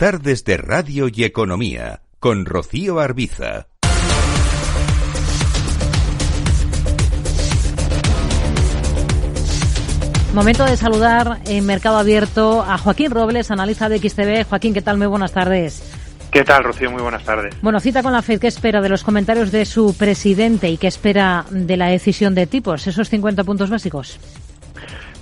Tardes de Radio y Economía con Rocío Arbiza. Momento de saludar en Mercado Abierto a Joaquín Robles, analista de XTV. Joaquín, ¿qué tal? Muy buenas tardes. ¿Qué tal, Rocío? Muy buenas tardes. Bueno, cita con la FED. ¿Qué espera de los comentarios de su presidente y qué espera de la decisión de tipos, esos 50 puntos básicos?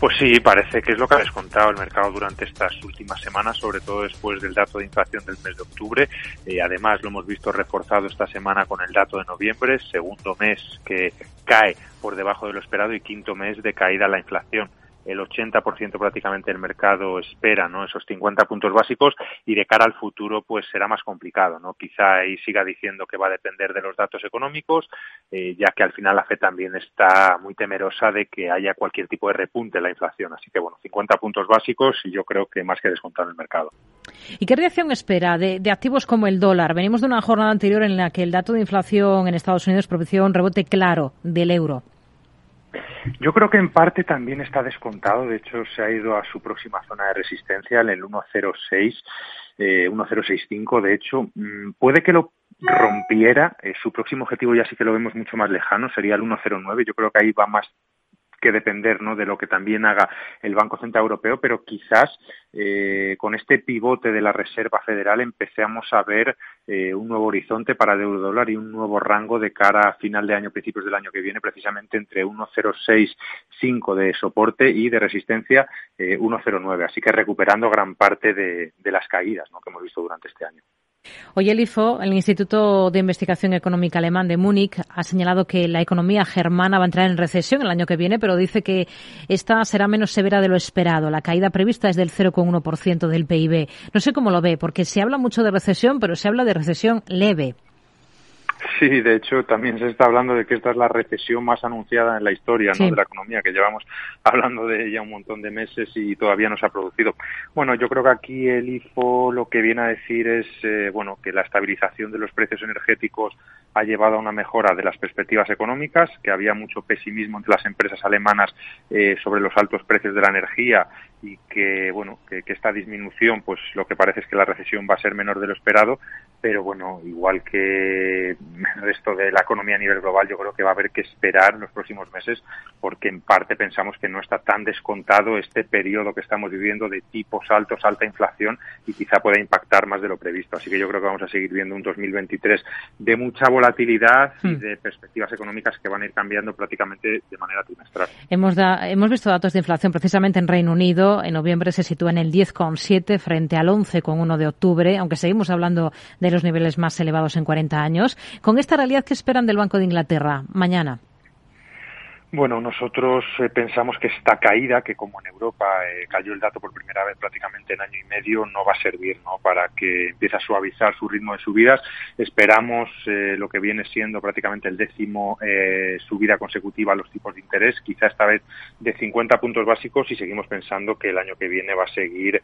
Pues sí, parece que es lo que ha descontado el mercado durante estas últimas semanas, sobre todo después del dato de inflación del mes de octubre. Eh, además, lo hemos visto reforzado esta semana con el dato de noviembre, segundo mes que cae por debajo de lo esperado y quinto mes de caída la inflación el 80% prácticamente del mercado espera ¿no? esos 50 puntos básicos y de cara al futuro pues será más complicado. ¿no? Quizá ahí siga diciendo que va a depender de los datos económicos, eh, ya que al final la FED también está muy temerosa de que haya cualquier tipo de repunte en la inflación. Así que bueno, 50 puntos básicos y yo creo que más que descontado en el mercado. ¿Y qué reacción espera de, de activos como el dólar? Venimos de una jornada anterior en la que el dato de inflación en Estados Unidos propició un rebote claro del euro. Yo creo que en parte también está descontado, de hecho se ha ido a su próxima zona de resistencia, en el 106, eh, 1065, de hecho, mm, puede que lo rompiera, eh, su próximo objetivo ya sí que lo vemos mucho más lejano, sería el 109, yo creo que ahí va más que depender ¿no? de lo que también haga el Banco Central Europeo, pero quizás eh, con este pivote de la Reserva Federal empecemos a ver eh, un nuevo horizonte para el euro dólar y un nuevo rango de cara a final de año, principios del año que viene, precisamente entre 1,065 de soporte y de resistencia eh, 1,09. Así que recuperando gran parte de, las caídas que hemos visto durante este año. Hoy el IFO, el Instituto de Investigación Económica Alemán de Múnich, ha señalado que la economía germana va a entrar en recesión el año que viene, pero dice que esta será menos severa de lo esperado. La caída prevista es del 0,1% del PIB. No sé cómo lo ve, porque se habla mucho de recesión, pero se habla de recesión leve. Sí, de hecho también se está hablando de que esta es la recesión más anunciada en la historia ¿no? de la economía, que llevamos hablando de ella un montón de meses y todavía no se ha producido. Bueno, yo creo que aquí el IFO lo que viene a decir es eh, bueno que la estabilización de los precios energéticos ha llevado a una mejora de las perspectivas económicas, que había mucho pesimismo entre las empresas alemanas eh, sobre los altos precios de la energía y que bueno que, que esta disminución pues lo que parece es que la recesión va a ser menor de lo esperado pero bueno, igual que el resto de la economía a nivel global, yo creo que va a haber que esperar los próximos meses porque en parte pensamos que no está tan descontado este periodo que estamos viviendo de tipos altos, alta inflación y quizá pueda impactar más de lo previsto. Así que yo creo que vamos a seguir viendo un 2023 de mucha volatilidad y hmm. de perspectivas económicas que van a ir cambiando prácticamente de manera trimestral. Hemos, da, hemos visto datos de inflación precisamente en Reino Unido. En noviembre se sitúa en el 10,7 frente al 11,1 de octubre, aunque seguimos hablando de los niveles más elevados en 40 años. Con esta realidad, ¿qué esperan del Banco de Inglaterra mañana? Bueno, nosotros eh, pensamos que esta caída, que como en Europa eh, cayó el dato por primera vez prácticamente en año y medio, no va a servir ¿no? para que empiece a suavizar su ritmo de subidas. Esperamos eh, lo que viene siendo prácticamente el décimo subida consecutiva a los tipos de interés, quizá esta vez de 50 puntos básicos y seguimos pensando que el año que viene va a seguir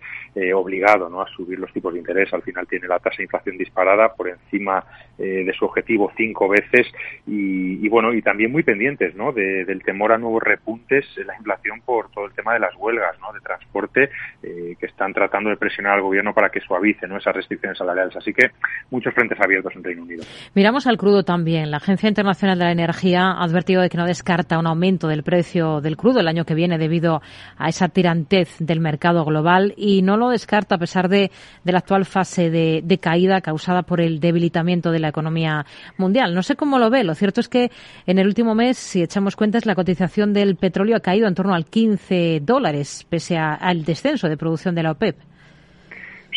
obligado ¿no? a subir los tipos de interés. Al final tiene la tasa de inflación disparada por encima de su objetivo cinco veces y, y, bueno, y también muy pendientes ¿no? de el temor a nuevos repuntes en la inflación por todo el tema de las huelgas de transporte eh, que están tratando de presionar al gobierno para que suavice esas restricciones salariales. Así que muchos frentes abiertos en Reino Unido. Miramos al crudo también. La Agencia Internacional de la Energía ha advertido de que no descarta un aumento del precio del crudo el año que viene debido a esa tirantez del mercado global y no lo descarta a pesar de, de la actual fase de, de caída causada por el debilitamiento de la economía mundial. No sé cómo lo ve. Lo cierto es que en el último mes, si echamos cuentas, la cotización del petróleo ha caído en torno al 15 dólares, pese al descenso de producción de la OPEP.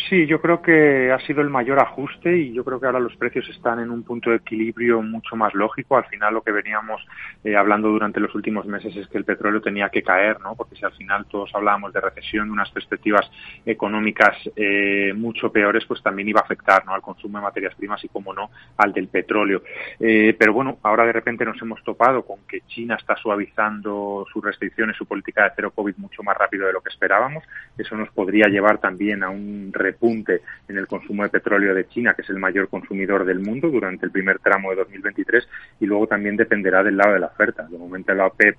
Sí, yo creo que ha sido el mayor ajuste y yo creo que ahora los precios están en un punto de equilibrio mucho más lógico. Al final lo que veníamos eh, hablando durante los últimos meses es que el petróleo tenía que caer, ¿no? Porque si al final todos hablábamos de recesión, de unas perspectivas económicas eh, mucho peores, pues también iba a afectar, ¿no? Al consumo de materias primas y, como no, al del petróleo. Eh, pero bueno, ahora de repente nos hemos topado con que China está suavizando sus restricciones, su política de cero COVID mucho más rápido de lo que esperábamos. Eso nos podría llevar también a un repunte en el consumo de petróleo de China, que es el mayor consumidor del mundo durante el primer tramo de 2023, y luego también dependerá del lado de la oferta. De momento la OPEP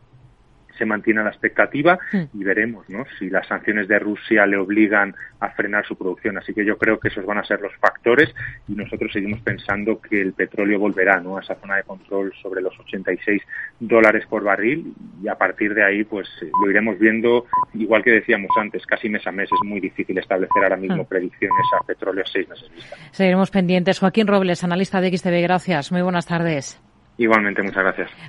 se mantiene la expectativa hmm. y veremos ¿no? si las sanciones de Rusia le obligan a frenar su producción. Así que yo creo que esos van a ser los factores y nosotros seguimos pensando que el petróleo volverá ¿no? a esa zona de control sobre los 86 dólares por barril y a partir de ahí pues eh, lo iremos viendo igual que decíamos antes, casi mes a mes es muy difícil establecer ahora mismo hmm. predicciones a petróleo a seis meses vista. Seguiremos pendientes. Joaquín Robles, analista de XTV, gracias. Muy buenas tardes. Igualmente, muchas gracias.